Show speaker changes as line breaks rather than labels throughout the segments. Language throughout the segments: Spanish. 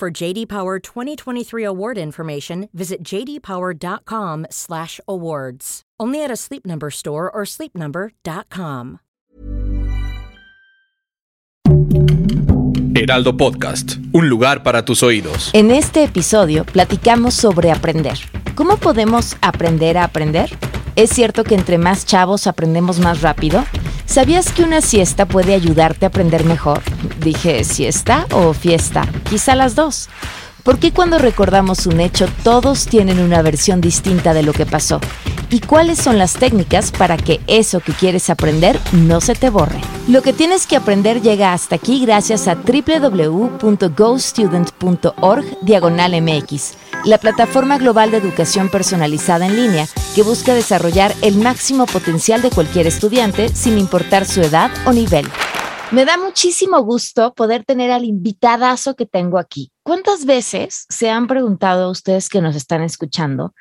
For JD Power 2023 award information, visit jdpower.com/awards. Only at a Sleep Number store or sleepnumber.com.
Heraldo Podcast, un lugar para tus oídos.
En este episodio platicamos sobre aprender. ¿Cómo podemos aprender a aprender? ¿Es cierto que entre más chavos aprendemos más rápido? ¿Sabías que una siesta puede ayudarte a aprender mejor? Dije, ¿siesta o fiesta? Quizá las dos. ¿Por qué cuando recordamos un hecho todos tienen una versión distinta de lo que pasó? ¿Y cuáles son las técnicas para que eso que quieres aprender no se te borre? Lo que tienes que aprender llega hasta aquí gracias a www.gostudent.org diagonal MX, la plataforma global de educación personalizada en línea que busca desarrollar el máximo potencial de cualquier estudiante sin importar su edad o nivel. Me da muchísimo gusto poder tener al invitadazo que tengo aquí. ¿Cuántas veces se han preguntado ustedes que nos están escuchando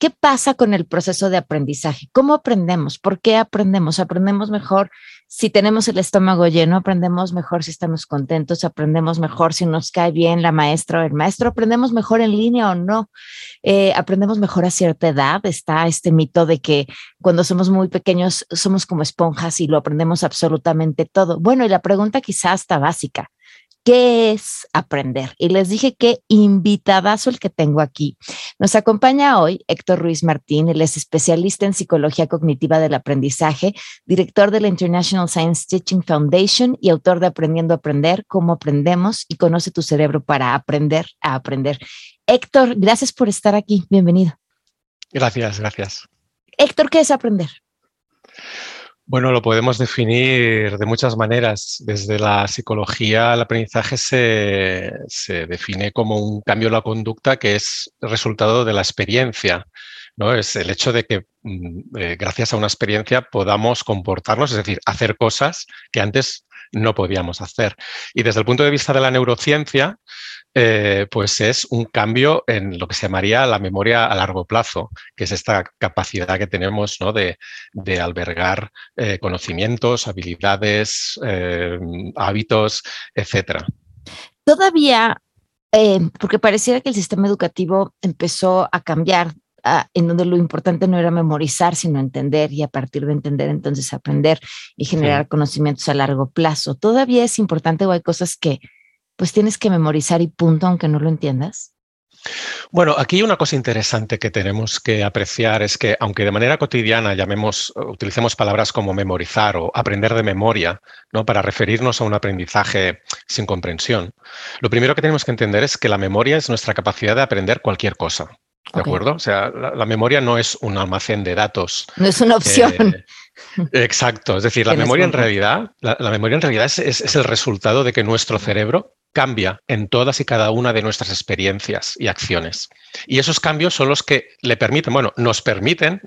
qué pasa con el proceso de aprendizaje? ¿Cómo aprendemos? ¿Por qué aprendemos? ¿Aprendemos mejor si tenemos el estómago lleno? ¿Aprendemos mejor si estamos contentos? ¿Aprendemos mejor si nos cae bien la maestra o el maestro? ¿Aprendemos mejor en línea o no? Eh, ¿Aprendemos mejor a cierta edad? Está este mito de que cuando somos muy pequeños somos como esponjas y lo aprendemos absolutamente todo. Bueno, y la pregunta quizás está básica. ¿Qué es aprender? Y les dije que invitadazo el que tengo aquí. Nos acompaña hoy Héctor Ruiz Martín, él es especialista en psicología cognitiva del aprendizaje, director de la International Science Teaching Foundation y autor de Aprendiendo a Aprender, cómo aprendemos y conoce tu cerebro para aprender a aprender. Héctor, gracias por estar aquí. Bienvenido.
Gracias, gracias.
Héctor, ¿qué es aprender?
Bueno, lo podemos definir de muchas maneras. Desde la psicología, el aprendizaje se, se, define como un cambio en la conducta que es resultado de la experiencia. ¿no? Es el hecho de que eh, gracias a una experiencia podamos comportarnos, es decir, hacer cosas que antes no podíamos hacer. Y desde el punto de vista de la neurociencia, eh, pues es un cambio en lo que se llamaría la memoria a largo plazo, que es esta capacidad que tenemos ¿no? de, de, albergar eh, conocimientos, habilidades, eh, hábitos, etcétera.
Todavía, porque pareciera que el sistema educativo empezó a cambiar Uh, en donde lo importante no era memorizar, sino entender y a partir de entender entonces aprender y generar sí. conocimientos a largo plazo. ¿Todavía es importante o hay cosas que pues tienes que memorizar y punto, aunque no lo entiendas?
Bueno, aquí una cosa interesante que tenemos que apreciar es que, aunque de manera cotidiana llamemos, utilicemos palabras como memorizar o aprender de memoria, ¿no? Para referirnos a un aprendizaje sin comprensión, lo primero que tenemos que entender es que la memoria es nuestra capacidad de aprender cualquier cosa. ¿De okay. acuerdo? O sea, la, la, memoria no es un almacén de datos.
No es una opción.
Eh, exacto. Es decir, la memoria en realidad, la, la, memoria en realidad es, es, es el resultado de que nuestro cerebro cambia en todas y cada una de nuestras experiencias y acciones. Y esos cambios son los que le permiten, bueno, nos permiten.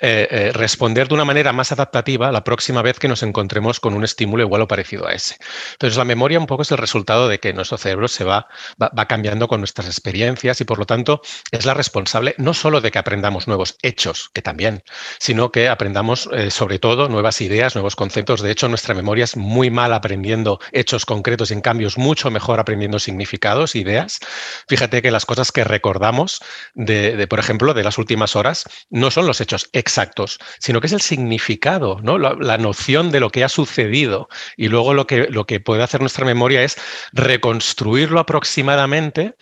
Eh, eh, responder de una manera más adaptativa la próxima vez que nos encontremos con un estímulo igual o parecido a ese. Entonces, la memoria un poco es el resultado de que nuestro cerebro se va, va, va cambiando con nuestras experiencias y, por lo tanto, es la responsable no solo de que aprendamos nuevos hechos, que también, sino que aprendamos eh, sobre todo nuevas ideas, nuevos conceptos. De hecho, nuestra memoria es muy mal aprendiendo hechos concretos y, en cambio, es mucho mejor aprendiendo significados, ideas. Fíjate que las cosas que recordamos de, por ejemplo, de las últimas horas, no son los hechos exactos, sino que es el significado, ¿no? la, noción de lo que ha sucedido. Y luego lo que, lo que puede hacer nuestra memoria es reconstruirlo aproximadamente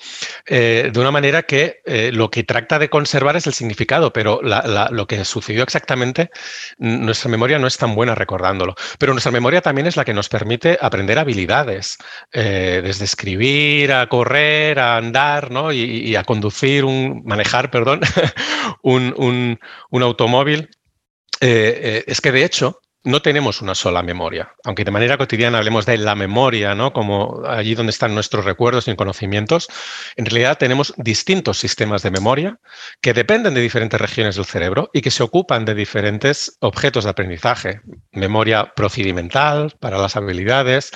eh, de una manera que eh, lo que trata de conservar es el significado, pero lo que sucedió exactamente, nuestra memoria no es tan buena recordándolo. Pero nuestra memoria también es la que nos permite aprender habilidades, eh, desde escribir, a correr, a andar ¿no? y, a conducir un, manejar, perdón, un, un, un, automóvil, eh, eh, es que de hecho no tenemos una sola memoria. Aunque de manera cotidiana hablemos de la memoria, ¿no? Como allí donde están nuestros recuerdos y conocimientos, en realidad tenemos distintos sistemas de memoria que dependen de diferentes regiones del cerebro y que se ocupan de diferentes objetos de aprendizaje. Memoria procedimental para las habilidades,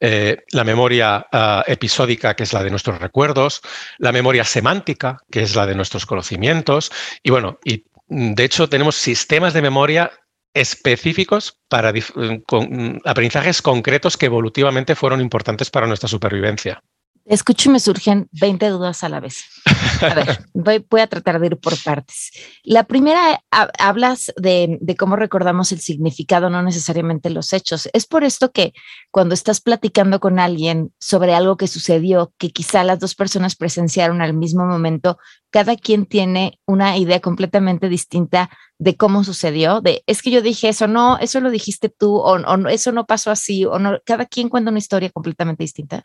eh, la memoria ah, episódica, que es la de nuestros recuerdos, la memoria semántica, que es la de nuestros conocimientos, y bueno, y de hecho tenemos sistemas de memoria específicos para aprendizajes concretos que evolutivamente fueron importantes para nuestra supervivencia.
Escucho y me surgen 20 dudas a la vez. A ver, voy, a tratar de ir por partes. La primera, hablas de, de, cómo recordamos el significado, no necesariamente los hechos. Es por esto que cuando estás platicando con alguien sobre algo que sucedió, que quizá las dos personas presenciaron al mismo momento, cada quien tiene una idea completamente distinta de cómo sucedió, de es que yo dije eso, no, eso lo dijiste tú, o, o eso no pasó así, o no, cada quien cuenta una historia completamente distinta.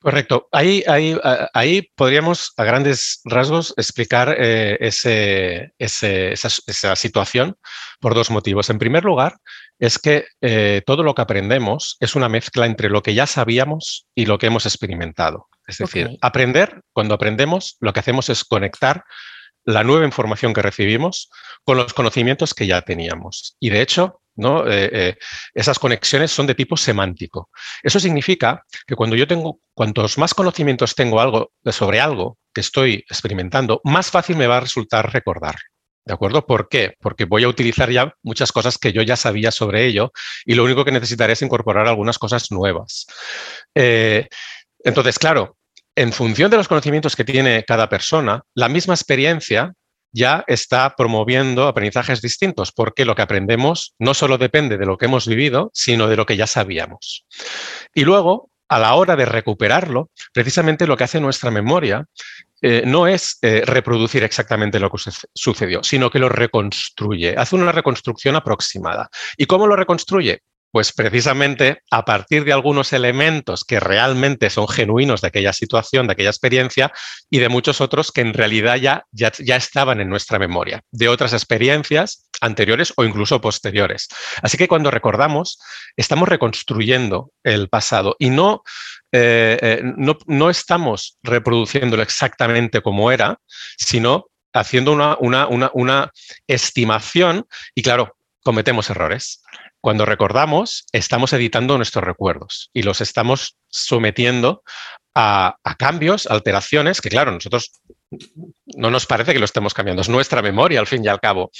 Correcto. Ahí, ahí, ahí podríamos a grandes rasgos explicar eh, ese, esa, situación por dos motivos. En primer lugar, es que eh, todo lo que aprendemos es una mezcla entre lo que ya sabíamos y lo que hemos experimentado. Es decir, aprender, cuando aprendemos, lo que hacemos es conectar la nueva información que recibimos con los conocimientos que ya teníamos. Y de hecho, ¿no? Eh, eh, esas conexiones son de tipo semántico. Eso significa que cuando yo tengo, cuantos más conocimientos tengo algo, sobre algo que estoy experimentando, más fácil me va a resultar recordar. ¿De acuerdo? ¿Por qué? Porque voy a utilizar ya muchas cosas que yo ya sabía sobre ello y lo único que necesitaré es incorporar algunas cosas nuevas. Eh, entonces, claro, en función de los conocimientos que tiene cada persona, la misma experiencia ya está promoviendo aprendizajes distintos, porque lo que aprendemos no solo depende de lo que hemos vivido, sino de lo que ya sabíamos. Y luego, a la hora de recuperarlo, precisamente lo que hace nuestra memoria eh, no es eh, reproducir exactamente lo que sucedió, sino que lo reconstruye, hace una reconstrucción aproximada. ¿Y cómo lo reconstruye? Pues precisamente a partir de algunos elementos que realmente son genuinos de aquella situación, de aquella experiencia, y de muchos otros que en realidad ya, ya, estaban en nuestra memoria, de otras experiencias anteriores o incluso posteriores. Así que cuando recordamos, estamos reconstruyendo el pasado y no, eh, eh, no, no, estamos reproduciéndolo exactamente como era, sino haciendo una, una, una, una estimación y claro, cometemos errores. Cuando recordamos, estamos editando nuestros recuerdos y los estamos sometiendo a, cambios, alteraciones, que claro, nosotros no nos parece que lo estemos cambiando, es nuestra memoria al fin y al cabo.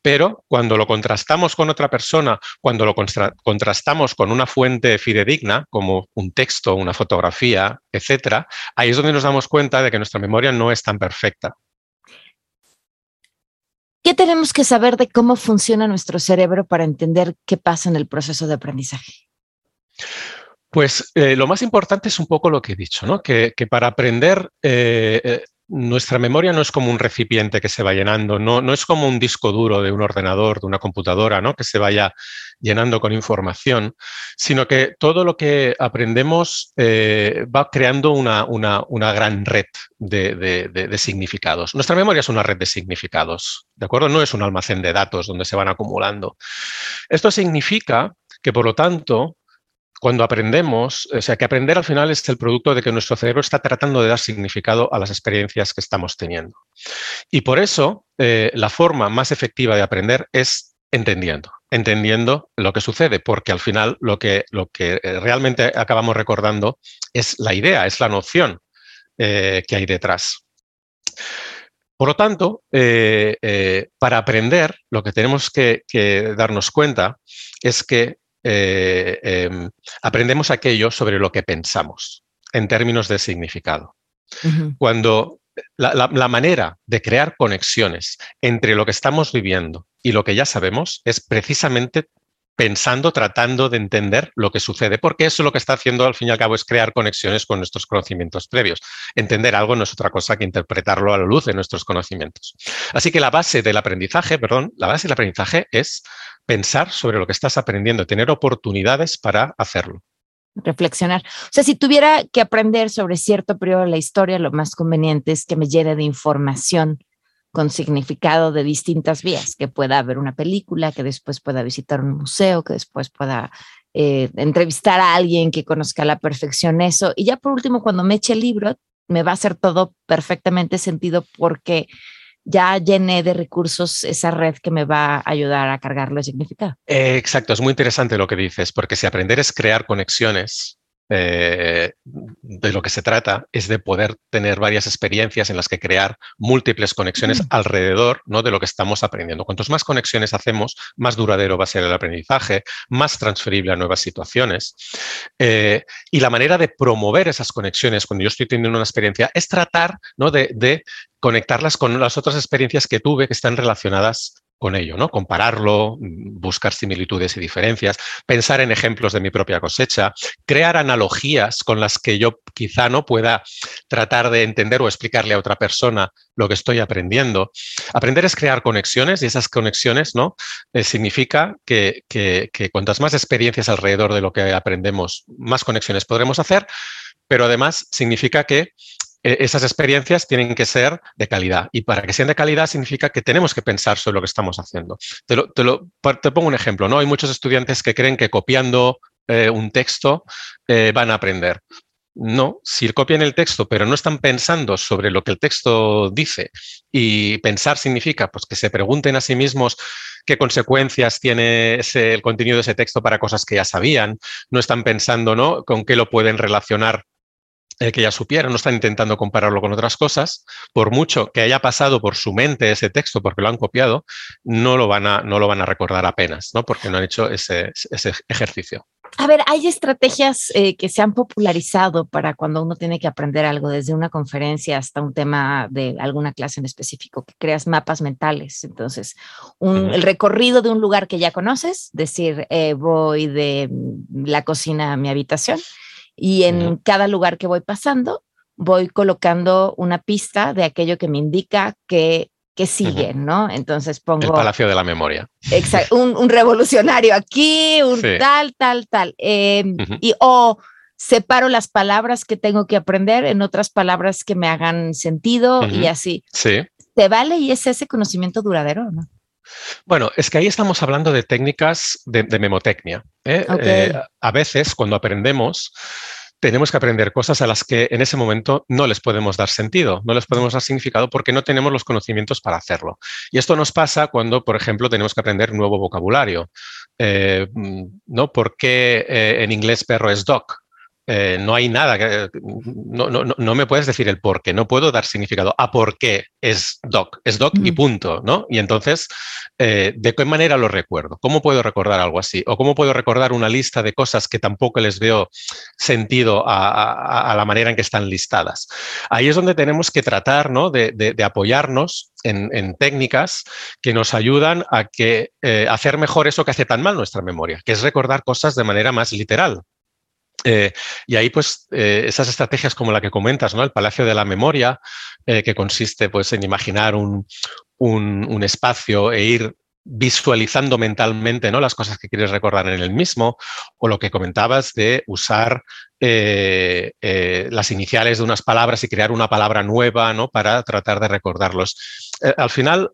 Pero cuando lo contrastamos con otra persona, cuando lo contrastamos con una fuente fidedigna, como un texto, una fotografía, etcétera, ahí es donde nos damos cuenta de que nuestra memoria no es tan perfecta.
¿Qué tenemos que saber de cómo funciona nuestro cerebro para entender qué pasa en el proceso de aprendizaje?
Pues eh, lo más importante es un poco lo que he dicho, ¿no? que, para aprender eh, eh, nuestra memoria no es como un recipiente que se va llenando, no, no es como un disco duro de un ordenador, de una computadora, ¿no? que se vaya llenando con información, sino que todo lo que aprendemos eh, va creando una, una, gran red de, de, significados. Nuestra memoria es una red de significados, ¿de acuerdo? No es un almacén de datos donde se van acumulando. Esto significa que, por lo tanto, cuando aprendemos, o sea, que aprender al final es el producto de que nuestro cerebro está tratando de dar significado a las experiencias que estamos teniendo. Y por eso, eh, la forma más efectiva de aprender es entendiendo, entendiendo lo que sucede, porque al final lo que, lo que eh, realmente acabamos recordando es la idea, es la noción eh, que hay detrás. Por lo tanto, para aprender, lo que tenemos que darnos cuenta es que eh, em, aprendemos aquello sobre lo que pensamos en términos de significado. Cuando la, manera de crear conexiones entre lo que estamos viviendo y lo que ya sabemos es precisamente pensando, tratando de entender lo que sucede, porque eso lo que está haciendo al fin y al cabo es crear conexiones con nuestros conocimientos previos. Entender algo no es otra cosa que interpretarlo a la luz de nuestros conocimientos. Así que la base del aprendizaje, perdón, la base del aprendizaje es pensar sobre lo que estás aprendiendo, tener oportunidades para hacerlo.
Reflexionar. O sea, si tuviera que aprender sobre cierto periodo de la historia, lo más conveniente es que me llene de información con significado de distintas vías, que pueda ver una película, que después pueda visitar un museo, que después pueda eh, entrevistar a alguien que conozca a la perfección eso. Y ya por último, cuando me eche el libro, me va a hacer todo perfectamente sentido porque ya llené de recursos esa red que me va a ayudar a cargarlo de significado.
exacto, es muy interesante lo que dices, porque si aprender es crear conexiones, eh, de lo que se trata es de poder tener varias experiencias en las que crear múltiples conexiones alrededor ¿no? de lo que estamos aprendiendo. Cuantos más conexiones hacemos, más duradero va a ser el aprendizaje, más transferible a nuevas situaciones. Eh, y la manera de promover esas conexiones cuando yo estoy teniendo una experiencia es tratar ¿no? de, de conectarlas con las otras experiencias que tuve que están relacionadas con ello, ¿no? Compararlo, buscar similitudes y diferencias, pensar en ejemplos de mi propia cosecha, crear analogías con las que yo quizá no pueda tratar de entender o explicarle a otra persona lo que estoy aprendiendo. Aprender es crear conexiones y esas conexiones, ¿no? Eh, significa que, que, cuantas más experiencias alrededor de lo que aprendemos, más conexiones podremos hacer, pero además significa que esas experiencias tienen que ser de calidad. Y para que sean de calidad significa que tenemos que pensar sobre lo que estamos haciendo. Te, te, pongo un ejemplo, ¿no? Hay muchos estudiantes que creen que copiando eh, un texto eh, van a aprender. No, si copian el texto, pero no están pensando sobre lo que el texto dice y pensar significa pues, que se pregunten a sí mismos qué consecuencias tiene el contenido de ese texto para cosas que ya sabían, no están pensando ¿no? con qué lo pueden relacionar eh, que ya supieran, no están intentando compararlo con otras cosas, por mucho que haya pasado por su mente ese texto porque lo han copiado, no lo van a, no lo van a recordar apenas, ¿no? porque no han hecho ese, ese ejercicio.
A ver, hay estrategias eh, que se han popularizado para cuando uno tiene que aprender algo, desde una conferencia hasta un tema de alguna clase en específico, que creas mapas mentales. Entonces, un, el recorrido de un lugar que ya conoces, decir, eh, voy de la cocina a mi habitación y en cada lugar que voy pasando voy colocando una pista de aquello que me indica que, que sigue, ¿no? Entonces pongo...
El Palacio de la Memoria.
Exacto, un, revolucionario aquí, un tal, tal, tal. Em, y o separo las palabras que tengo que aprender en otras palabras que me hagan sentido y así.
Sí.
¿Te vale y es ese conocimiento duradero no?
Bueno, es que ahí estamos hablando de técnicas de, memotecnia. ¿eh? Eh, a veces, cuando aprendemos, tenemos que aprender cosas a las que en ese momento no les podemos dar sentido, no les podemos dar significado porque no tenemos los conocimientos para hacerlo. Y esto nos pasa cuando, por ejemplo, tenemos que aprender nuevo vocabulario. Eh, ¿no? ¿Por qué en inglés perro es dog? Eh, no hay nada, que, no, no, no, me puedes decir el por qué, no puedo dar significado a por qué es doc, es doc y punto, ¿no? Y entonces, eh, ¿de qué manera lo recuerdo? ¿Cómo puedo recordar algo así? ¿O cómo puedo recordar una lista de cosas que tampoco les veo sentido a, la manera en que están listadas? Ahí es donde tenemos que tratar ¿no? de, apoyarnos en, técnicas que nos ayudan a que, eh, hacer mejor eso que hace tan mal nuestra memoria, que es recordar cosas de manera más literal. Eh, y ahí, pues, eh, esas estrategias como la que comentas, ¿no? El Palacio de la Memoria, eh, que consiste pues, en imaginar un, un, espacio e ir visualizando mentalmente ¿no? las cosas que quieres recordar en el mismo, o lo que comentabas de usar las iniciales de unas palabras y crear una palabra nueva ¿no? para tratar de recordarlos. Eh, al final,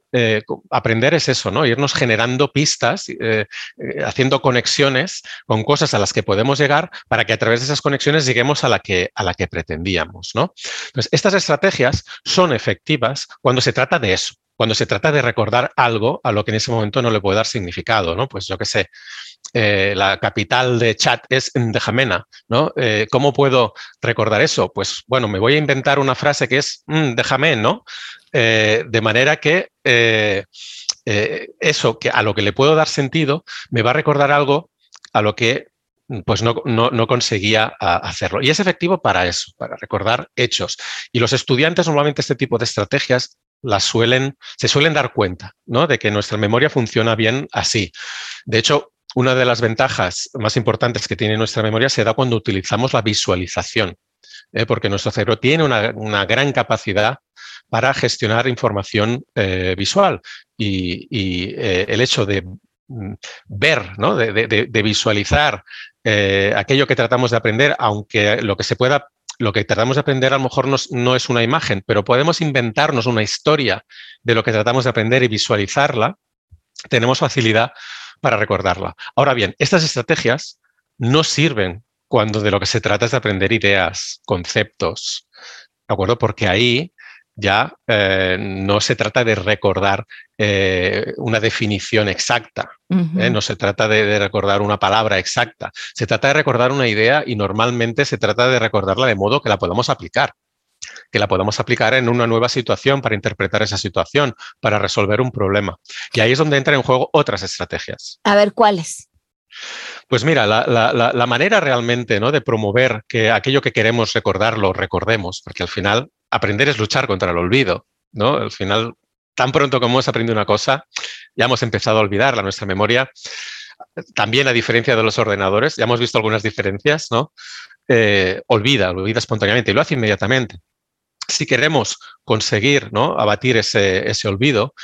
aprender es eso, ¿no? irnos generando pistas, haciendo conexiones con cosas a las que podemos llegar para que a través de esas conexiones lleguemos a la que, a la que pretendíamos. ¿no? Entonces, estas estrategias son efectivas cuando se trata de eso, cuando se trata de recordar algo a lo que en ese momento no le puede dar significado, ¿no? Pues yo qué sé, eh, la capital de Chad es Ndejamena, ¿no? Eh, ¿Cómo puedo recordar eso? Pues bueno, me voy a inventar una frase que es déjame, ¿no? Eh, de manera que eso, que a lo que le puedo dar sentido, me va a recordar algo a lo que pues no, no, conseguía hacerlo. Y es efectivo para eso, para recordar hechos. Y los estudiantes normalmente este tipo de estrategias las suelen, se suelen dar cuenta ¿no? de que nuestra memoria funciona bien así. De hecho, una de las ventajas más importantes que tiene nuestra memoria se da cuando utilizamos la visualización, ¿eh? porque nuestro cerebro tiene una, gran capacidad para gestionar información eh, visual y, eh, el hecho de mm, ver, ¿no? de, visualizar aquello que tratamos de aprender, aunque lo que se pueda lo que tratamos de aprender a lo mejor no, es una imagen, pero podemos inventarnos una historia de lo que tratamos de aprender y visualizarla, tenemos facilidad para recordarla. Ahora bien, estas estrategias no sirven cuando de lo que se trata es de aprender ideas, conceptos, ¿de acuerdo? Porque ahí ya eh, no se trata de recordar eh, una definición exacta, ¿eh? no se trata de, recordar una palabra exacta, se trata de recordar una idea y normalmente se trata de recordarla de modo que la podamos aplicar, que la podamos aplicar en una nueva situación para interpretar esa situación, para resolver un problema. Y ahí es donde entran en juego otras estrategias.
A ver, ¿cuáles?
Pues mira, la, manera realmente ¿no? de promover que aquello que queremos recordar lo recordemos, porque al final aprender es luchar contra el olvido, ¿no? Al final, tan pronto como hemos aprendido una cosa, ya hemos empezado a olvidarla. Nuestra memoria, también a diferencia de los ordenadores, ya hemos visto algunas diferencias, ¿no? Eh, olvida, olvida espontáneamente y lo hace inmediatamente. Si queremos conseguir ¿no? abatir ese, olvido,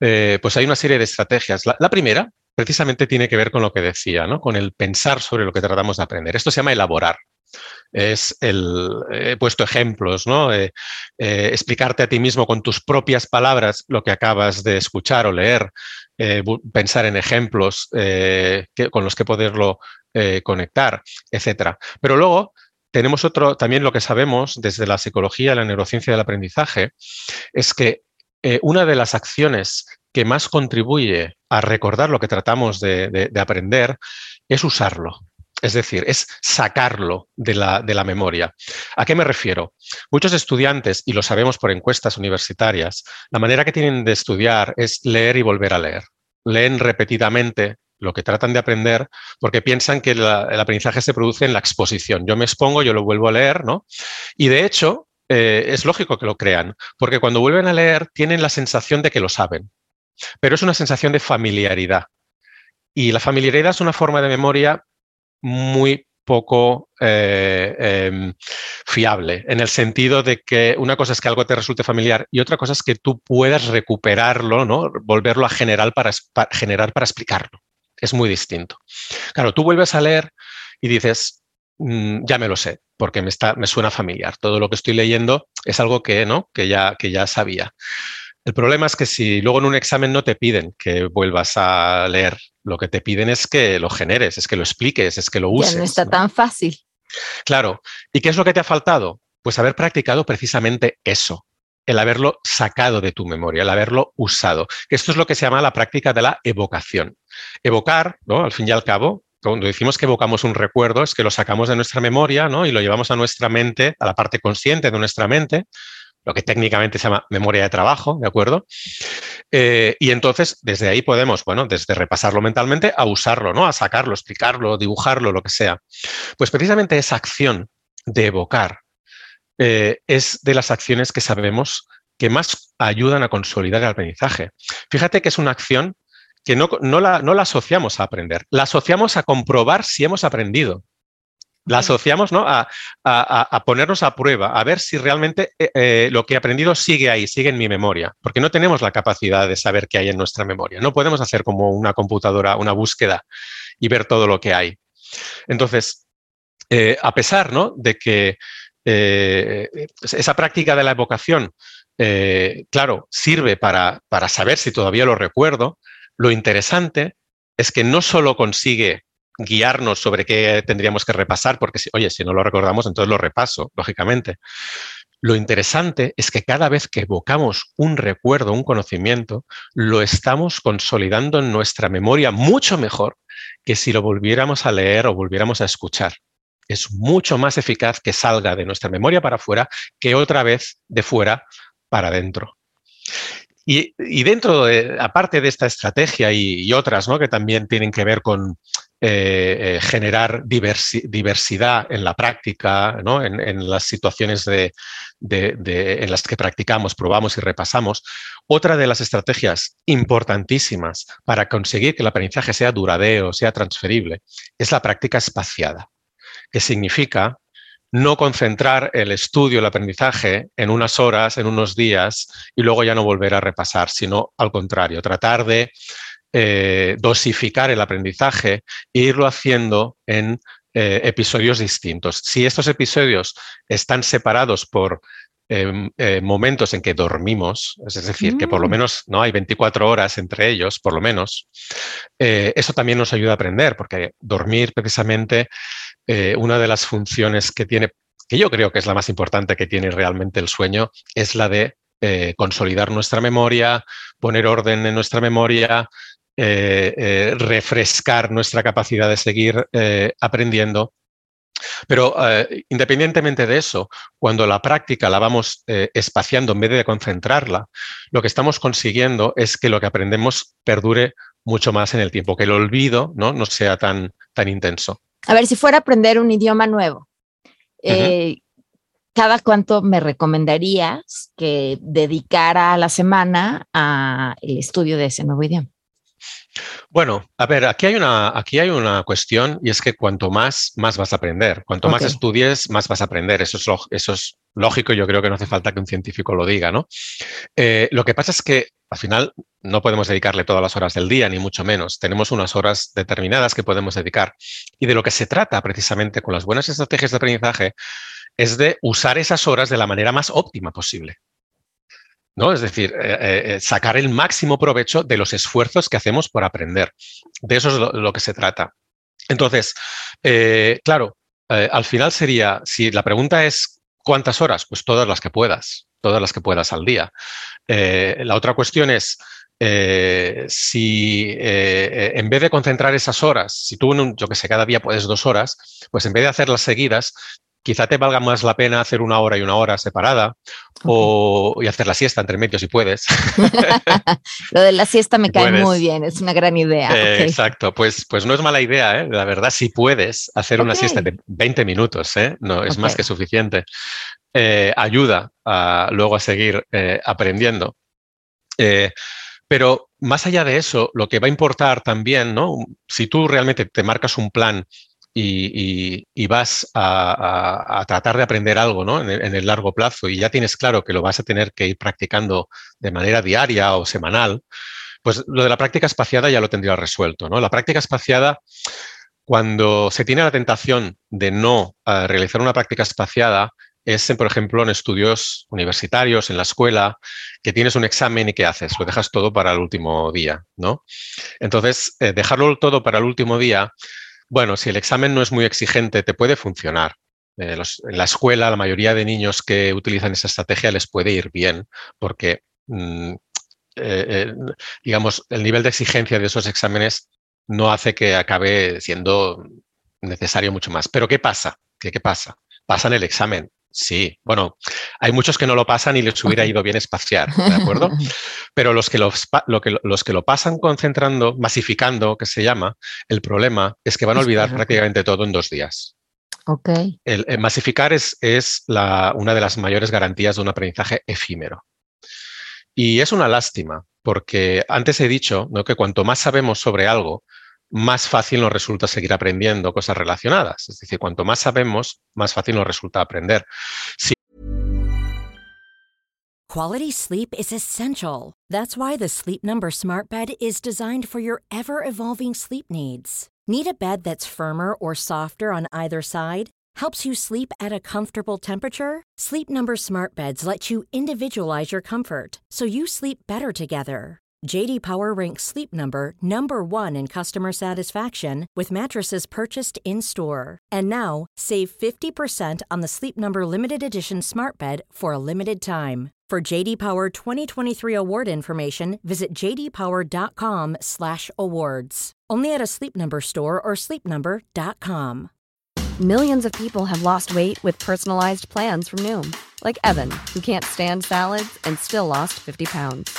eh, pues hay una serie de estrategias. la primera precisamente tiene que ver con lo que decía, ¿no? con el pensar sobre lo que tratamos de aprender. Esto se llama elaborar. Es el, he puesto ejemplos, ¿no? Eh, eh, explicarte a ti mismo con tus propias palabras lo que acabas de escuchar o leer, eh, pensar en ejemplos con los que poderlo conectar, etc. Pero luego tenemos otro, también lo que sabemos desde la psicología la neurociencia del aprendizaje, es que una de las acciones que más contribuye a recordar lo que tratamos de, aprender es usarlo. Es decir, es sacarlo de la, de la, memoria. ¿A qué me refiero? Muchos estudiantes, y lo sabemos por encuestas universitarias, la manera que tienen de estudiar es leer y volver a leer. Leen repetidamente lo que tratan de aprender porque piensan que el aprendizaje se produce en la exposición. Yo me expongo, yo lo vuelvo a leer, ¿no? Y de hecho, eh, es lógico que lo crean, porque cuando vuelven a leer tienen la sensación de que lo saben pero es una sensación de familiaridad. Y la familiaridad es una forma de memoria muy poco eh, em, fiable, en el sentido de que una cosa es que algo te resulte familiar y otra cosa es que tú puedas recuperarlo, ¿no? volverlo a generar para, generar para explicarlo. Es muy distinto. Claro, tú vuelves a leer y dices, mm, ya me lo sé, porque me, está, me suena familiar. Todo lo que estoy leyendo es algo que, ¿no? que, ya, que ya sabía. El problema es que si luego en un examen no te piden que vuelvas a leer, lo que te piden es que lo generes, es que lo expliques, es que lo uses.
Ya no está tan fácil.
Claro. ¿Y qué es lo que te ha faltado? Pues haber practicado precisamente eso, el haberlo sacado de tu memoria, el haberlo usado. Esto es lo que se llama la práctica de la evocación. Evocar, ¿no? Al fin y al cabo, cuando decimos que evocamos un recuerdo, es que lo sacamos de nuestra memoria ¿no? y lo llevamos a nuestra mente, a la parte consciente de nuestra mente, lo que técnicamente se llama memoria de trabajo, ¿de acuerdo? Eh, y entonces, desde ahí podemos, bueno, desde repasarlo mentalmente a usarlo, ¿no? A sacarlo, explicarlo, dibujarlo, lo que sea. Pues precisamente esa acción de evocar eh, es de las acciones que sabemos que más ayudan a consolidar el aprendizaje. Fíjate que es una acción que no, la, no la asociamos a aprender, la asociamos a comprobar si hemos aprendido la asociamos ¿no? a, ponernos a prueba, a ver si realmente eh, eh, lo que he aprendido sigue ahí, sigue en mi memoria, porque no tenemos la capacidad de saber qué hay en nuestra memoria. No podemos hacer como una computadora una búsqueda y ver todo lo que hay. Entonces, eh, a pesar ¿no? de que esa práctica de la evocación, claro, sirve para, para saber si todavía lo recuerdo, lo interesante es que no solo consigue guiarnos sobre qué tendríamos que repasar, porque, si, oye, si no lo recordamos, entonces lo repaso, lógicamente. Lo interesante es que cada vez que evocamos un recuerdo, un conocimiento, lo estamos consolidando en nuestra memoria mucho mejor que si lo volviéramos a leer o volviéramos a escuchar. Es mucho más eficaz que salga de nuestra memoria para afuera que otra vez de fuera para adentro. Y, dentro, de, aparte de esta estrategia y, otras ¿no? que también tienen que ver con eh, eh, generar diversidad en la práctica, en, las situaciones de, en las que practicamos, probamos y repasamos. Otra de las estrategias importantísimas para conseguir que el aprendizaje sea duradero, sea transferible, es la práctica espaciada, que significa no concentrar el estudio, el aprendizaje en unas horas, en unos días y luego ya no volver a repasar, sino al contrario, tratar de eh, dosificar el aprendizaje e irlo haciendo en eh, episodios distintos. Si estos episodios están separados por em, eh, momentos en que dormimos, es decir, que por lo mm. menos no hay 24 horas entre ellos, por lo menos, eso también nos ayuda a aprender, porque dormir precisamente una de las funciones que tiene, que yo creo que es la más importante que tiene realmente el sueño, es la de consolidar nuestra memoria, poner orden en nuestra memoria, refrescar nuestra capacidad de seguir eh, aprendiendo. Pero independientemente de eso, cuando la práctica la vamos espaciando en vez de concentrarla, lo que estamos consiguiendo es que lo que aprendemos perdure mucho más en el tiempo, que el olvido no, no sea tan, tan intenso.
A ver, si fuera a aprender un idioma nuevo, ¿cada cuánto me recomendarías que dedicara a la semana al estudio de ese nuevo idioma?
Bueno, a ver, aquí hay una, aquí hay una cuestión y es que cuanto más, más vas a aprender. Cuanto más estudies, más vas a aprender. Eso es, eso es lógico, yo creo que no hace falta que un científico lo diga, ¿no? Eh, lo que pasa es que al final no podemos dedicarle todas las horas del día, ni mucho menos. Tenemos unas horas determinadas que podemos dedicar. Y de lo que se trata precisamente con las buenas estrategias de aprendizaje es de usar esas horas de la manera más óptima posible. ¿No? Es decir, eh, eh, eh, sacar el máximo provecho de los esfuerzos que hacemos por aprender. De eso es lo, que se trata. Entonces, claro, al final sería, si la pregunta es ¿cuántas horas? Pues todas las que puedas, todas las que puedas al día. la otra cuestión es, si en vez de concentrar esas horas, si tú, yo que sé, cada día puedes dos horas, pues en vez de hacerlas seguidas, quizá te valga más la pena hacer una hora y una hora separada o, y hacer la siesta entre medios si puedes.
Lo de la siesta me cae muy bien, es una gran idea.
Eh, exacto, pues, pues no es mala idea, ¿eh? la verdad, si puedes hacer una siesta de 20 minutos, ¿eh? no, es más que suficiente. Eh, ayuda luego a seguir aprendiendo. pero más allá de eso, lo que va a importar también, ¿no? Si tú realmente te marcas un plan y, vas a, tratar de aprender algo ¿no? en, el, largo plazo y ya tienes claro que lo vas a tener que ir practicando de manera diaria o semanal, pues lo de la práctica espaciada ya lo tendría resuelto. ¿no? La práctica espaciada, cuando se tiene la tentación de no eh, realizar una práctica espaciada, es, por ejemplo, en estudios universitarios, en la escuela, que tienes un examen y ¿qué haces? Lo dejas todo para el último día, ¿no? Entonces, eh, dejarlo todo para el último día bueno, si el examen no es muy exigente, te puede funcionar. Eh, en la escuela, la mayoría de niños que utilizan esa estrategia les puede ir bien, porque, mm, eh, eh, digamos, el nivel de exigencia de esos exámenes no hace que acabe siendo necesario mucho más. Pero ¿qué pasa? ¿Qué, qué pasa? Pasan el examen. Sí, bueno, hay muchos que no lo pasan y les hubiera ido bien espaciar, ¿de acuerdo? Pero los que, los, lo que, los que lo pasan concentrando, masificando, que se llama, el problema es que van a olvidar prácticamente todo en dos días.
Ok.
El, masificar es, es la, una de las mayores garantías de un aprendizaje efímero. Y es una lástima, porque antes he dicho ¿no? que cuanto más sabemos sobre algo, más fácil nos resulta seguir aprendiendo cosas relacionadas. Es decir, cuanto más sabemos, más fácil nos resulta aprender. Si
Quality sleep is essential. That's why the Sleep Number Smart Bed is designed for your ever-evolving sleep needs. Need a bed that's firmer or softer on either side? Helps you sleep at a comfortable temperature? Sleep Number Smart Beds let you individualize your comfort so you sleep better together. JD Power ranks Sleep Number number 1 in customer satisfaction with mattresses purchased in-store. And now, save 50% on the Sleep Number limited edition Smart Bed for a limited time. For JD Power 2023 award information, visit jdpower.com/awards. Only at a Sleep Number store or sleepnumber.com.
Millions of people have lost weight with personalized plans from Noom, like Evan, who can't stand salads and still lost 50 pounds.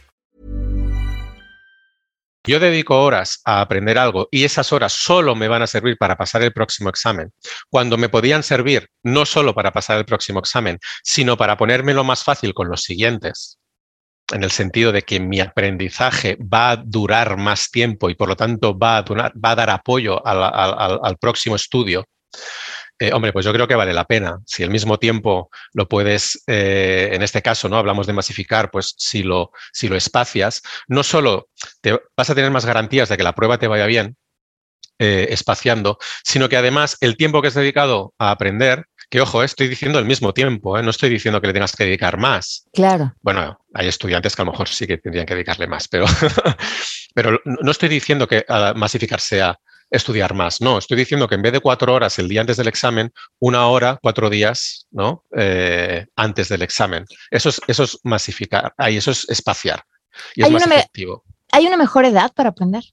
Yo dedico horas a aprender algo y esas horas solo me van a servir para pasar el próximo examen, cuando me podían servir no solo para pasar el próximo examen, sino para ponérmelo más fácil con los siguientes. en el sentido de que mi aprendizaje va a durar más tiempo y por lo tanto va a, va a dar apoyo al, próximo estudio, eh, hombre, pues yo creo que vale la pena. Si al mismo tiempo lo puedes, eh, en este caso, ¿no? Hablamos de masificar, pues si lo, si lo espacias, no solo te, vas a tener más garantías de que la prueba te vaya bien, eh, espaciando, sino que además el tiempo que has dedicado a aprender que ojo, estoy diciendo el mismo tiempo, no estoy diciendo que le tengas que dedicar más.
Claro.
Bueno, hay estudiantes que a lo mejor sí que tendrían que dedicarle más, pero, pero no estoy diciendo que masificar sea estudiar más. No, estoy diciendo que en vez de cuatro horas el día antes del examen, una hora, cuatro días ¿no? Eh, antes del examen. Eso es, eso es masificar, ahí eso es espaciar. Y es más efectivo.
¿Hay una mejor edad para aprender?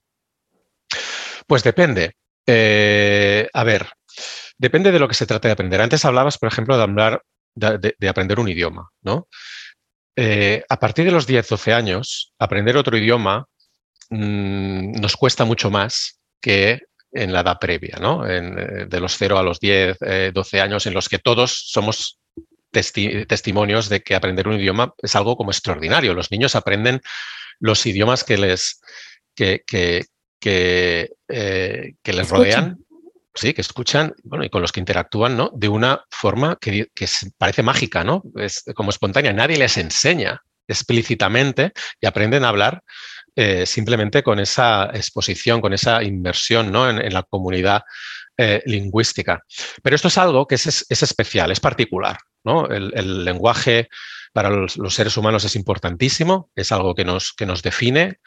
Pues depende. Eh, a ver, Depende de lo que se trate de aprender. Antes hablabas, por ejemplo, de hablar de, aprender un idioma, ¿no? Eh, a partir de los 10, 12 años, aprender otro idioma mm, nos cuesta mucho más que en la edad previa, ¿no? Eh, de los 0 a los 10, 12 eh, años, en los que todos somos testimonios de que aprender un idioma es algo como extraordinario. Los niños aprenden los idiomas que les, que, que, que, les rodean sí, que escuchan bueno, y con los que interactúan ¿no? de una forma que, parece mágica, ¿no? Es como espontánea. Nadie les enseña explícitamente y aprenden a hablar eh, simplemente con esa exposición, con esa inmersión ¿no? en, la comunidad eh, lingüística. Pero esto es algo que es, especial, es particular. ¿no? El, lenguaje para los, seres humanos es importantísimo, es algo que nos, que nos define,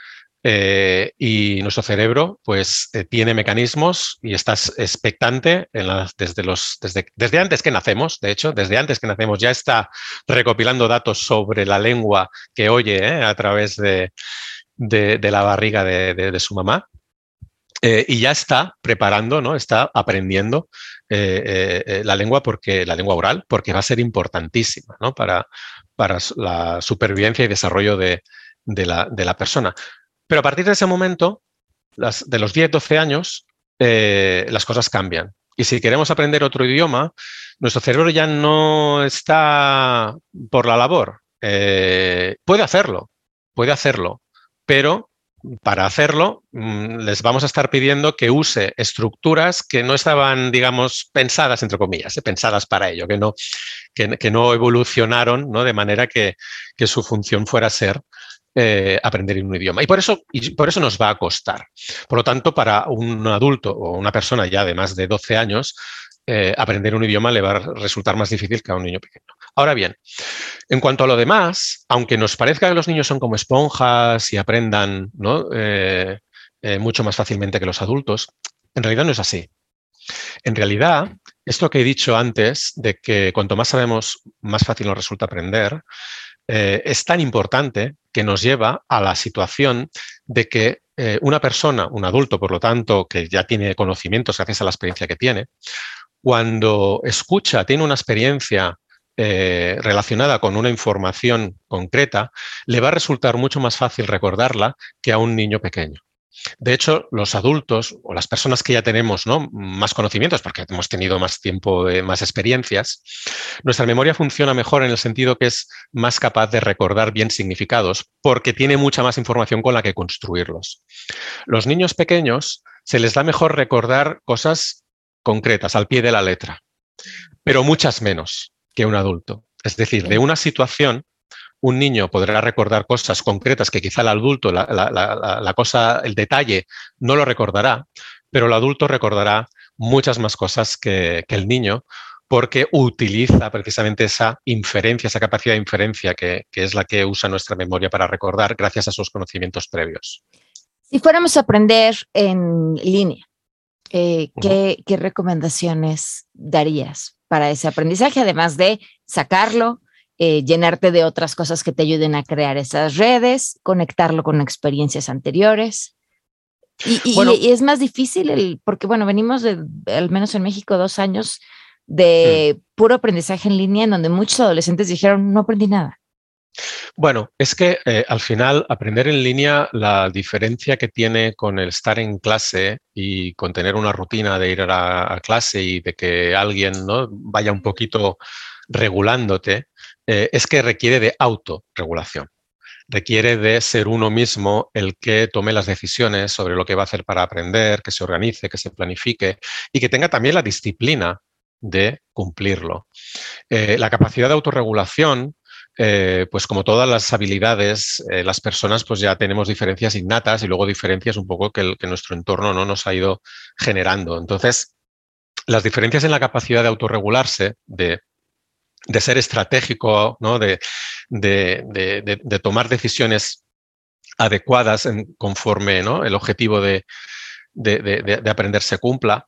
eh, y nuestro cerebro pues tiene mecanismos y estás expectante desde, desde, desde, antes que nacemos, de hecho, desde antes que nacemos ya está recopilando datos sobre la lengua que oye a través de, de, la barriga de, su mamá. y ya está preparando, ¿no? está aprendiendo la lengua porque la lengua oral, porque va a ser importantísima ¿no? para, para la supervivencia y desarrollo de, la, de la persona. Pero a partir de ese momento, de los 10, 12 años, eh, las cosas cambian. Y si queremos aprender otro idioma, nuestro cerebro ya no está por la labor. Eh, puede hacerlo, puede hacerlo, pero para hacerlo mm, les vamos a estar pidiendo que use estructuras que no estaban, digamos, pensadas, entre comillas, eh, pensadas para ello, que no, que, no evolucionaron ¿no? de manera que, que, su función fuera ser eh, aprender un idioma. Y por, eso, y por eso nos va a costar. Por lo tanto, para un adulto o una persona ya de más de 12 años, eh, aprender un idioma le va a resultar más difícil que a un niño pequeño. Ahora bien, en cuanto a lo demás, aunque nos parezca que los niños son como esponjas y aprendan eh, mucho más fácilmente que los adultos, en realidad no es así. En realidad, esto que he dicho antes, de que cuanto más sabemos, más fácil nos resulta aprender, eh, es tan importante que nos lleva a la situación de que eh, una persona, un adulto, por lo tanto, que ya tiene conocimientos gracias a la experiencia que tiene, cuando escucha, tiene una experiencia eh, relacionada con una información concreta, le va a resultar mucho más fácil recordarla que a un niño pequeño. De hecho, los adultos o las personas que ya tenemos más conocimientos, porque hemos tenido más tiempo, más experiencias, nuestra memoria funciona mejor en el sentido que es más capaz de recordar bien significados, porque tiene mucha más información con la que construirlos. Los niños pequeños se les da mejor recordar cosas concretas, al pie de la letra, pero muchas menos que un adulto. Es decir, de una situación un niño podrá recordar cosas concretas que quizá el adulto, la, cosa, el detalle, no lo recordará, pero el adulto recordará muchas más cosas que, el niño porque utiliza precisamente esa inferencia, esa capacidad de inferencia que, es la que usa nuestra memoria para recordar gracias a sus conocimientos previos.
Si fuéramos a aprender en línea, eh, ¿qué, ¿qué recomendaciones darías para ese aprendizaje, además de sacarlo, eh, llenarte de otras cosas que te ayuden a crear esas redes, conectarlo con experiencias anteriores. Y, es más difícil el, porque bueno, venimos de, al menos en México, dos años de puro aprendizaje en línea en donde muchos adolescentes dijeron, no aprendí nada.
Bueno, es que eh, al final aprender en línea, la diferencia que tiene con el estar en clase y con tener una rutina de ir a, a clase y de que alguien ¿no? vaya un poquito regulándote, eh, es que requiere de autorregulación. requiere de ser uno mismo el que tome las decisiones sobre lo que va a hacer para aprender, que se organice, que se planifique y que tenga también la disciplina de cumplirlo. Eh, la capacidad de autorregulación eh, pues como todas las habilidades, eh, las personas pues ya tenemos diferencias innatas y luego diferencias un poco que, nuestro entorno ¿no? nos ha ido generando. Entonces, las diferencias en la capacidad de autorregularse, de, ser estratégico, ¿no? de, de, tomar decisiones adecuadas conforme el objetivo de, aprender se cumpla,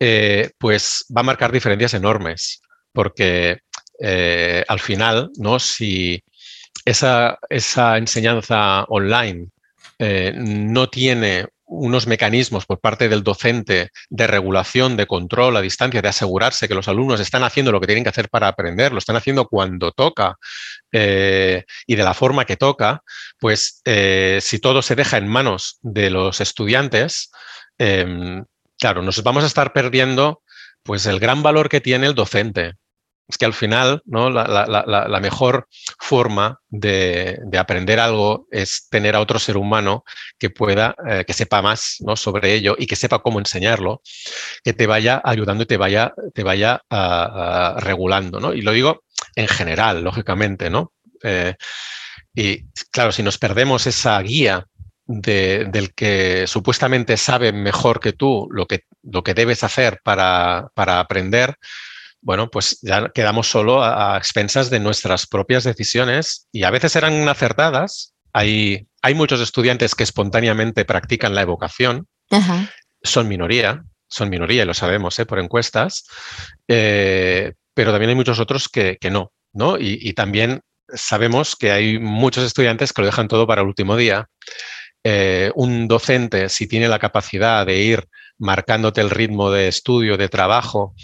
eh, pues va a marcar diferencias enormes, porque eh, al final, ¿no? si esa, enseñanza online eh, no tiene unos mecanismos por parte del docente de regulación, de control a distancia, de asegurarse que los alumnos están haciendo lo que tienen que hacer para aprender, lo están haciendo cuando toca eh, y de la forma que toca, pues si todo se deja en manos de los estudiantes, em, claro, nos vamos a estar perdiendo pues el gran valor que tiene el docente, es que al final ¿no? la, mejor forma de, aprender algo es tener a otro ser humano que pueda, eh, que sepa más ¿no? sobre ello y que sepa cómo enseñarlo, que te vaya ayudando y te vaya, te vaya regulando. ¿no? Y lo digo en general, lógicamente, ¿no? Eh, y claro, si nos perdemos esa guía del que supuestamente sabe mejor que tú lo que, lo que debes hacer para, para aprender, bueno, pues ya quedamos solo a, expensas de nuestras propias decisiones y a veces eran acertadas. Hay, hay muchos estudiantes que espontáneamente practican la evocación, son minoría, son minoría y lo sabemos ¿eh? por encuestas, eh, pero también hay muchos otros que, no, ¿no? Y, también sabemos que hay muchos estudiantes que lo dejan todo para el último día. Eh, un docente, si tiene la capacidad de ir marcándote el ritmo de estudio, de trabajo,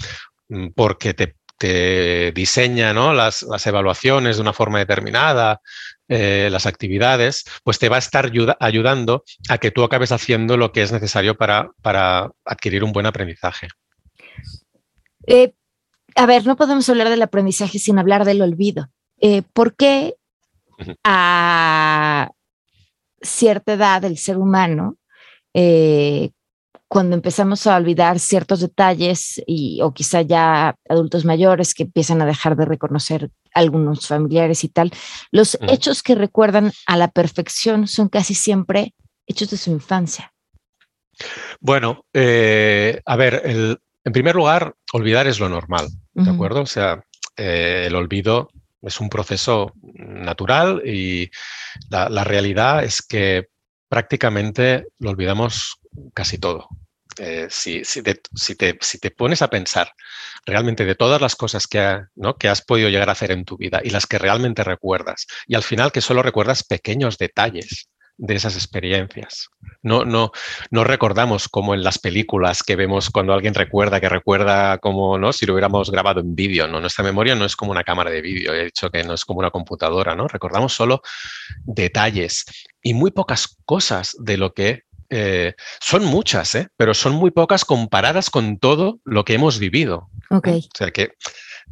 porque te, diseña las, evaluaciones de una forma determinada, eh, las actividades, pues te va a estar ayudando a que tú acabes haciendo lo que es necesario para, adquirir un buen aprendizaje.
Eh, a ver, no podemos hablar del aprendizaje sin hablar del olvido. Eh, ¿Por qué a cierta edad del ser humano, cuando empezamos a olvidar ciertos detalles y, o quizá ya adultos mayores que empiezan a dejar de reconocer algunos familiares y tal, los hechos que recuerdan a la perfección son casi siempre hechos de su infancia.
Bueno, eh, a ver, en primer lugar, olvidar es lo normal, ¿de acuerdo? O sea, eh, el olvido es un proceso natural y la realidad es que prácticamente lo olvidamos casi todo. Eh, si, te, pones a pensar realmente de todas las cosas que, que has podido llegar a hacer en tu vida y las que realmente recuerdas, y al final que solo recuerdas pequeños detalles de esas experiencias. No, no, no recordamos como en las películas que vemos cuando alguien recuerda, que recuerda como ¿no? si lo hubiéramos grabado en vídeo. ¿no? Nuestra memoria no es como una cámara de vídeo, he dicho que no es como una computadora, ¿no? Recordamos solo detalles y muy pocas cosas de lo que eh, son muchas, ¿eh? pero son muy pocas comparadas con todo lo que hemos vivido.
O
sea que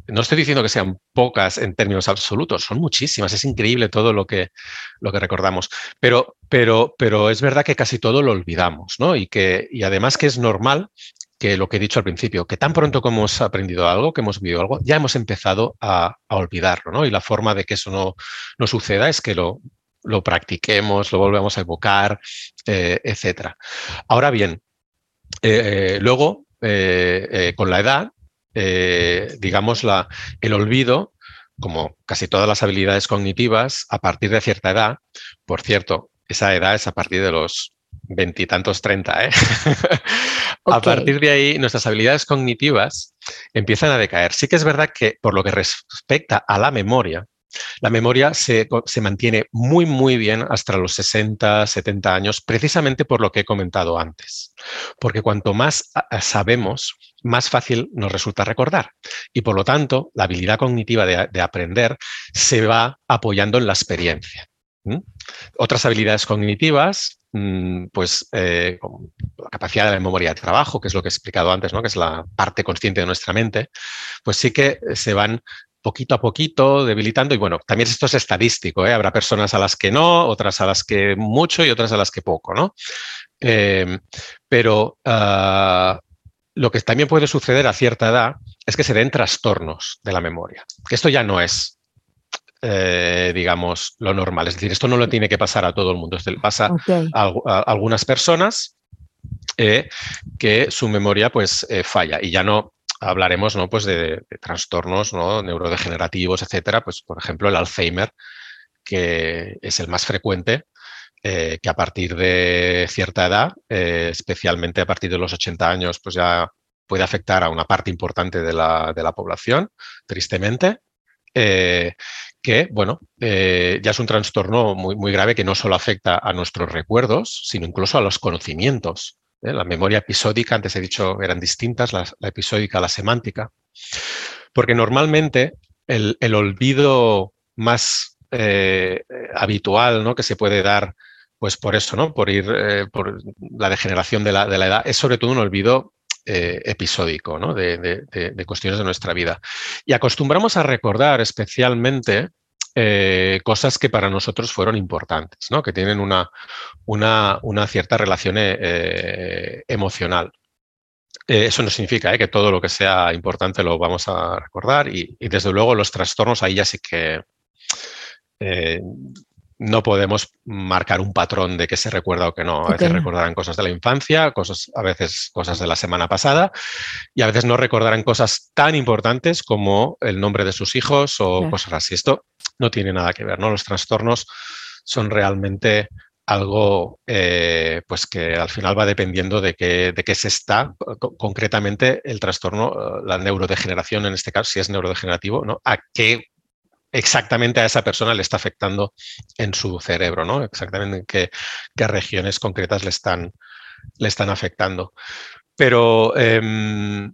no estoy diciendo que sean pocas en términos absolutos, son muchísimas, es increíble todo lo que, lo que recordamos, pero, pero, pero es verdad que casi todo lo olvidamos, ¿no? Y, que, y además que es normal que lo que he dicho al principio, que tan pronto como hemos aprendido algo, que hemos vivido algo, ya hemos empezado a, olvidarlo, ¿no? Y la forma de que eso no, no suceda es que lo, lo practiquemos, lo volvemos a evocar, eh, etc. Ahora bien, eh, eh, luego, con la edad, digamos, la, el olvido, como casi todas las habilidades cognitivas, a partir de cierta edad, por cierto, esa edad es a partir de los veintitantos, treinta, ¿eh? A partir de ahí, nuestras habilidades cognitivas empiezan a decaer. Sí que es verdad que por lo que respecta a la memoria, la memoria se, mantiene muy, muy bien hasta los 60, 70 años, precisamente por lo que he comentado antes. Porque cuanto más sabemos, más fácil nos resulta recordar. Y por lo tanto, la habilidad cognitiva de, aprender se va apoyando en la experiencia. Otras habilidades cognitivas, mm, pues eh, la capacidad de la memoria de trabajo, que es lo que he explicado antes, ¿no? que es la parte consciente de nuestra mente, pues sí que se van poquito a poquito, debilitando. Y bueno, también esto es estadístico, ¿eh? habrá personas a las que no, otras a las que mucho y otras a las que poco, ¿no? Em, pero ah, lo que también puede suceder a cierta edad es que se den trastornos de la memoria, que esto ya no es eh, digamos, lo normal. Es decir, esto no lo tiene que pasar a todo el mundo. Esto le pasa a, algunas personas eh, que su memoria pues eh, falla y ya no hablaremos ¿no? Pues de, trastornos ¿no? neurodegenerativos, etcétera, pues por ejemplo el Alzheimer, que es el más frecuente, que a partir de cierta edad, especialmente a partir de los 80 años, pues ya puede afectar a una parte importante de la, de la población, tristemente. Eh, que, bueno, eh, ya es un trastorno muy, muy grave que no solo afecta a nuestros recuerdos, sino incluso a los conocimientos. ¿Eh? La memoria episódica, antes he dicho, eran distintas, la, episódica, la semántica, porque normalmente el, olvido más habitual ¿no? que se puede dar pues por eso, ¿no? Por ir por la degeneración de la, de la, edad, es sobre todo un olvido eh, episódico ¿no? de, cuestiones de nuestra vida. Y acostumbramos a recordar especialmente eh, cosas que para nosotros fueron importantes, ¿no? que tienen una, una, una cierta relación eh, emocional. eso no significa que todo lo que sea importante lo vamos a recordar y, y desde luego los trastornos ahí ya sí que no podemos marcar un patrón de que se recuerda o que no. A veces recordarán cosas de la infancia, cosas, a veces cosas de la semana pasada y a veces no recordarán cosas tan importantes como el nombre de sus hijos o cosas así. Esto no tiene nada que ver, ¿no? Los trastornos son realmente algo eh, pues que al final va dependiendo de qué, de qué se está, concretamente el trastorno, la neurodegeneración en este caso, si es neurodegenerativo, ¿no? a qué exactamente a esa persona le está afectando en su cerebro, ¿no? Exactamente en qué, regiones concretas le están, le están afectando. Pero em,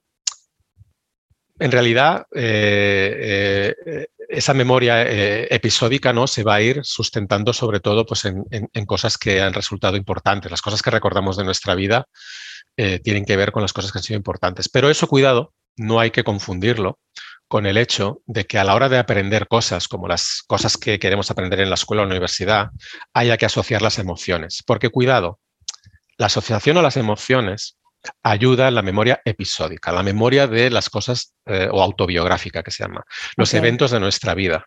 en realidad eh, eh, esa memoria eh, episódica ¿no? se va a ir sustentando sobre todo pues, en, en, cosas que han resultado importantes. Las cosas que recordamos de nuestra vida tienen que ver con las cosas que han sido importantes. Pero eso, cuidado, no hay que confundirlo con el hecho de que a la hora de aprender cosas, como las cosas que queremos aprender en la escuela o la universidad, haya que asociar las emociones. Porque cuidado, la asociación a las emociones ayuda en la memoria episódica, la memoria de las cosas eh, o autobiográfica que se llama, los eventos de nuestra vida.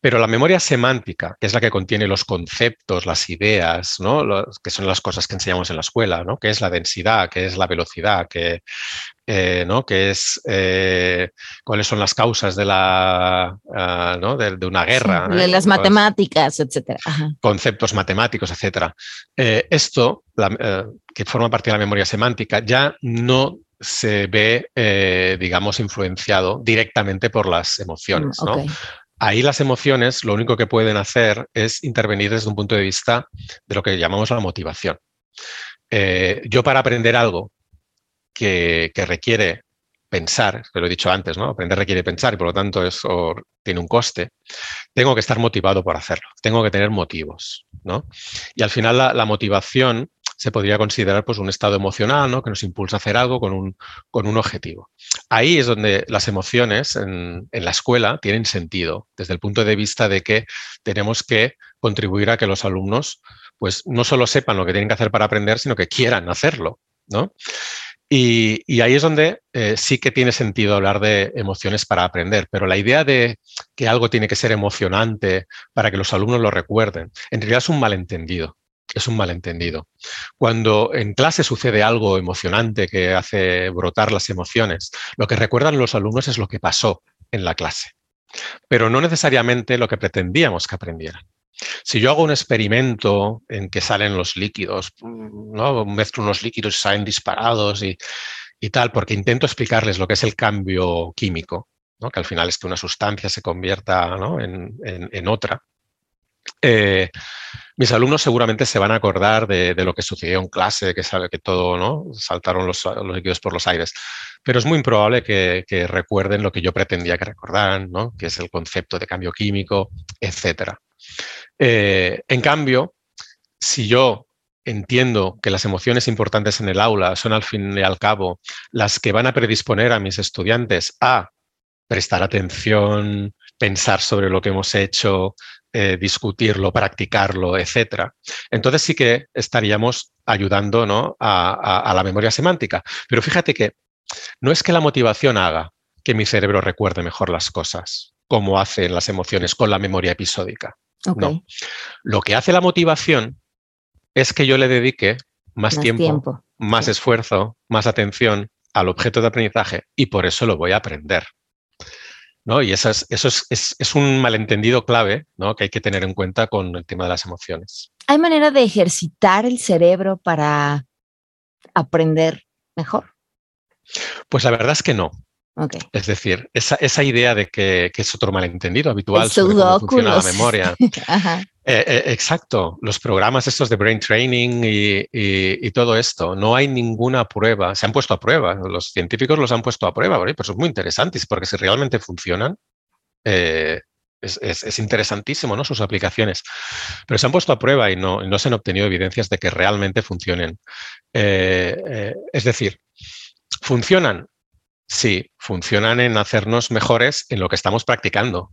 Pero la memoria semántica, que es la que contiene los conceptos, las ideas, ¿no? que son las cosas que enseñamos en la escuela, ¿no? que es la densidad, que es la velocidad, que, eh, ¿no? que es eh, cuáles son las causas de, la, ah, ¿no? de, una guerra.
¿eh? las matemáticas, etcétera.
Conceptos matemáticos, etcétera. esto, que forma parte de la memoria semántica, ya no se ve, digamos, influenciado directamente por las emociones. ¿no? Ahí las emociones lo único que pueden hacer es intervenir desde un punto de vista de lo que llamamos la motivación. Eh, yo para aprender algo que, requiere pensar, que lo he dicho antes, ¿no? Aprender requiere pensar y por lo tanto eso tiene un coste, tengo que estar motivado por hacerlo, tengo que tener motivos, ¿no? Y al final la motivación se podría considerar pues, un estado emocional ¿no? que nos impulsa a hacer algo con un, con un objetivo. Ahí es donde las emociones en, en, la escuela tienen sentido, desde el punto de vista de que tenemos que contribuir a que los alumnos pues, no solo sepan lo que tienen que hacer para aprender, sino que quieran hacerlo. ¿no? Y, ahí es donde eh, sí que tiene sentido hablar de emociones para aprender, pero la idea de que algo tiene que ser emocionante para que los alumnos lo recuerden, en realidad es un malentendido es un malentendido. Cuando en clase sucede algo emocionante que hace brotar las emociones, lo que recuerdan los alumnos es lo que pasó en la clase, pero no necesariamente lo que pretendíamos que aprendieran. Si yo hago un experimento en que salen los líquidos, ¿no? mezclo unos líquidos y salen disparados y, tal, porque intento explicarles lo que es el cambio químico, que al final es que una sustancia se convierta en, otra, eh, mis alumnos seguramente se van a acordar de, lo que sucedió en clase, que sabe que todo, ¿no? Saltaron los, líquidos por los aires. Pero es muy improbable que, recuerden lo que yo pretendía que recordaran, ¿no? Que es el concepto de cambio químico, etc. Eh, en cambio, si yo entiendo que las emociones importantes en el aula son al fin y al cabo las que van a predisponer a mis estudiantes a prestar atención, pensar sobre lo que hemos hecho, eh, discutirlo, practicarlo, etc. Entonces sí que estaríamos ayudando ¿no? a, la memoria semántica. Pero fíjate que no es que la motivación haga que mi cerebro recuerde mejor las cosas, como hacen las emociones con la memoria episódica. No. Lo que hace la motivación es que yo le dedique más, tiempo, más esfuerzo, más atención al objeto de aprendizaje y por eso lo voy a aprender. ¿no? Y eso, es, eso es, un malentendido clave ¿no? que hay que tener en cuenta con el tema de las emociones.
¿Hay manera de ejercitar el cerebro para aprender mejor?
Pues la verdad es que no. Es decir, esa, idea de que, es otro malentendido habitual sobre cómo funciona la memoria. Eh, eh, exacto, los programas estos de brain training y, todo esto, no hay ninguna prueba, se han puesto a prueba, los científicos los han puesto a prueba, ¿vale? pues son muy interesantes porque si realmente funcionan, eh, es, interesantísimo ¿no? sus aplicaciones, pero se han puesto a prueba y no, no se han obtenido evidencias de que realmente funcionen. es decir, ¿funcionan? Sí, funcionan en hacernos mejores en lo que estamos practicando.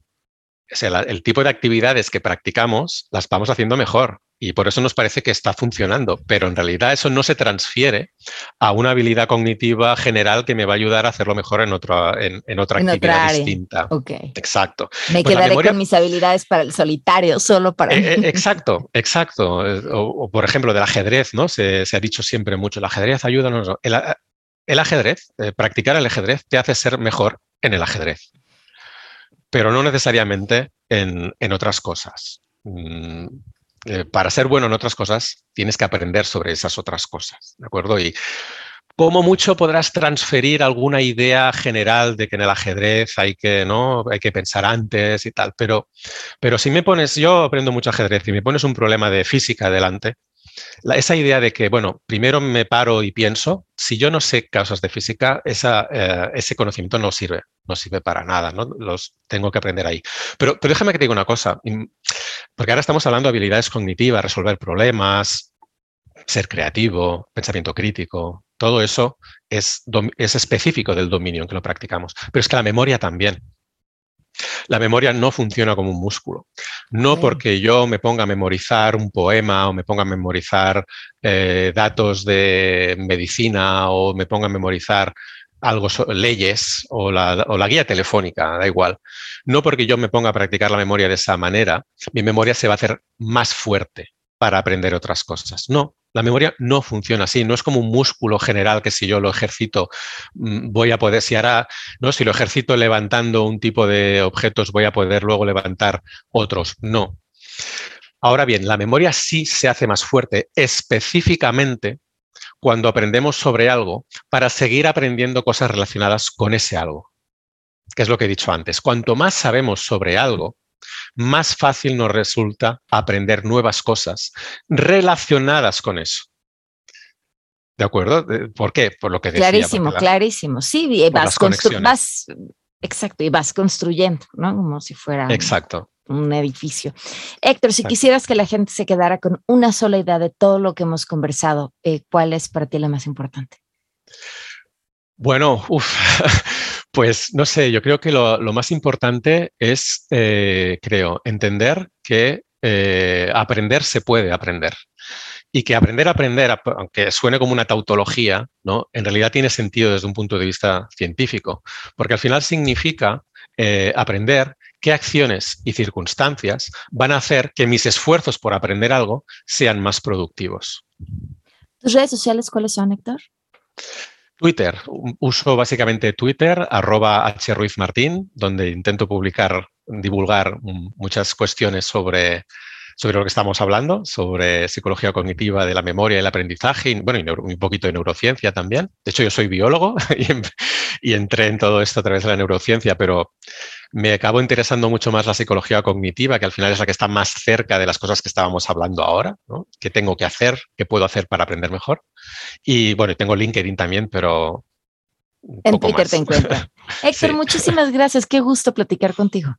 el, tipo de actividades que practicamos las vamos haciendo mejor y por eso nos parece que está funcionando, pero en realidad eso no se transfiere a una habilidad cognitiva general que me va a ayudar a hacerlo mejor en otra, en, otra actividad distinta. Exacto.
Me pues quedaré con mis habilidades para el solitario, solo para...
Eh, eh, exacto, exacto. Eh, o, por ejemplo, del ajedrez, ¿no? Se, ha dicho siempre mucho, el ajedrez ayuda. El, el ajedrez, eh, practicar el ajedrez te hace ser mejor en el ajedrez, pero no necesariamente en, otras cosas. Mm, eh, para ser bueno en otras cosas, tienes que aprender sobre esas otras cosas, ¿de acuerdo? Y como mucho podrás transferir alguna idea general de que en el ajedrez hay que, ¿no? hay que pensar antes y tal, pero, pero si me pones, yo aprendo mucho ajedrez y me pones un problema de física delante, esa idea de que, bueno, primero me paro y pienso, si yo no sé causas de física, eh, ese conocimiento no sirve, no sirve para nada, ¿no? Los tengo que aprender ahí. Pero, pero déjame que te diga una cosa, porque ahora estamos hablando de habilidades cognitivas, resolver problemas, ser creativo, pensamiento crítico, todo eso es, es específico del dominio en que lo practicamos, pero es que la memoria también. La memoria no funciona como un músculo. No porque yo me ponga a memorizar un poema o me ponga a memorizar eh, datos de medicina o me ponga a memorizar algo, leyes o la, o la, guía telefónica, da igual. No porque yo me ponga a practicar la memoria de esa manera, mi memoria se va a hacer más fuerte para aprender otras cosas. No, la memoria no funciona así, no es como un músculo general que si yo lo ejercito mm, voy a poder, si ahora, ¿no? si lo ejercito levantando un tipo de objetos voy a poder luego levantar otros. No. Ahora bien, la memoria sí se hace más fuerte específicamente cuando aprendemos sobre algo para seguir aprendiendo cosas relacionadas con ese algo, que es lo que he dicho antes. Cuanto más sabemos sobre algo, más fácil nos resulta aprender nuevas cosas relacionadas con eso. ¿De acuerdo? ¿Por qué? Por lo que decía.
Clarísimo, clarísimo. Sí, vas, vas, exacto, y vas construyendo, ¿no? Como si fuera
exacto.
un edificio. Héctor, si quisieras que la gente se quedara con una sola idea de todo lo que hemos conversado, eh, ¿cuál es para ti la más importante?
Bueno, pues no sé, yo creo que lo, más importante es, eh, creo, entender que eh, aprender se puede aprender. Y que aprender a aprender, aunque suene como una tautología, ¿no? en realidad tiene sentido desde un punto de vista científico, porque al final significa eh, aprender qué acciones y circunstancias van a hacer que mis esfuerzos por aprender algo sean más productivos.
¿Tus redes sociales cuáles son, Héctor?
Twitter. Uso básicamente Twitter, arroba hruizmartín, donde intento publicar, divulgar muchas cuestiones sobre, sobre lo que estamos hablando, sobre psicología cognitiva de la memoria y el aprendizaje, y, bueno, y un poquito de neurociencia también. De hecho, yo soy biólogo y, entré en todo esto a través de la neurociencia, pero me acabo interesando mucho más la psicología cognitiva, que al final es la que está más cerca de las cosas que estábamos hablando ahora, ¿no? ¿Qué tengo que hacer? ¿Qué puedo hacer para aprender mejor? Y bueno, tengo LinkedIn también, pero...
En Twitter te encuentro. Héctor, muchísimas gracias. Qué gusto platicar contigo.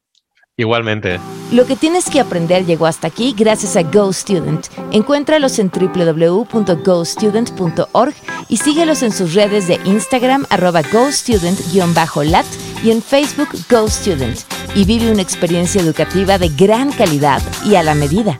Igualmente.
Lo que tienes que aprender llegó hasta aquí gracias a GoStudent. Encuéntralos en www.gostudent.org y síguelos en sus redes de Instagram arroba gostudent-lat y en Facebook Go Student y vive una experiencia educativa de gran calidad y a la medida.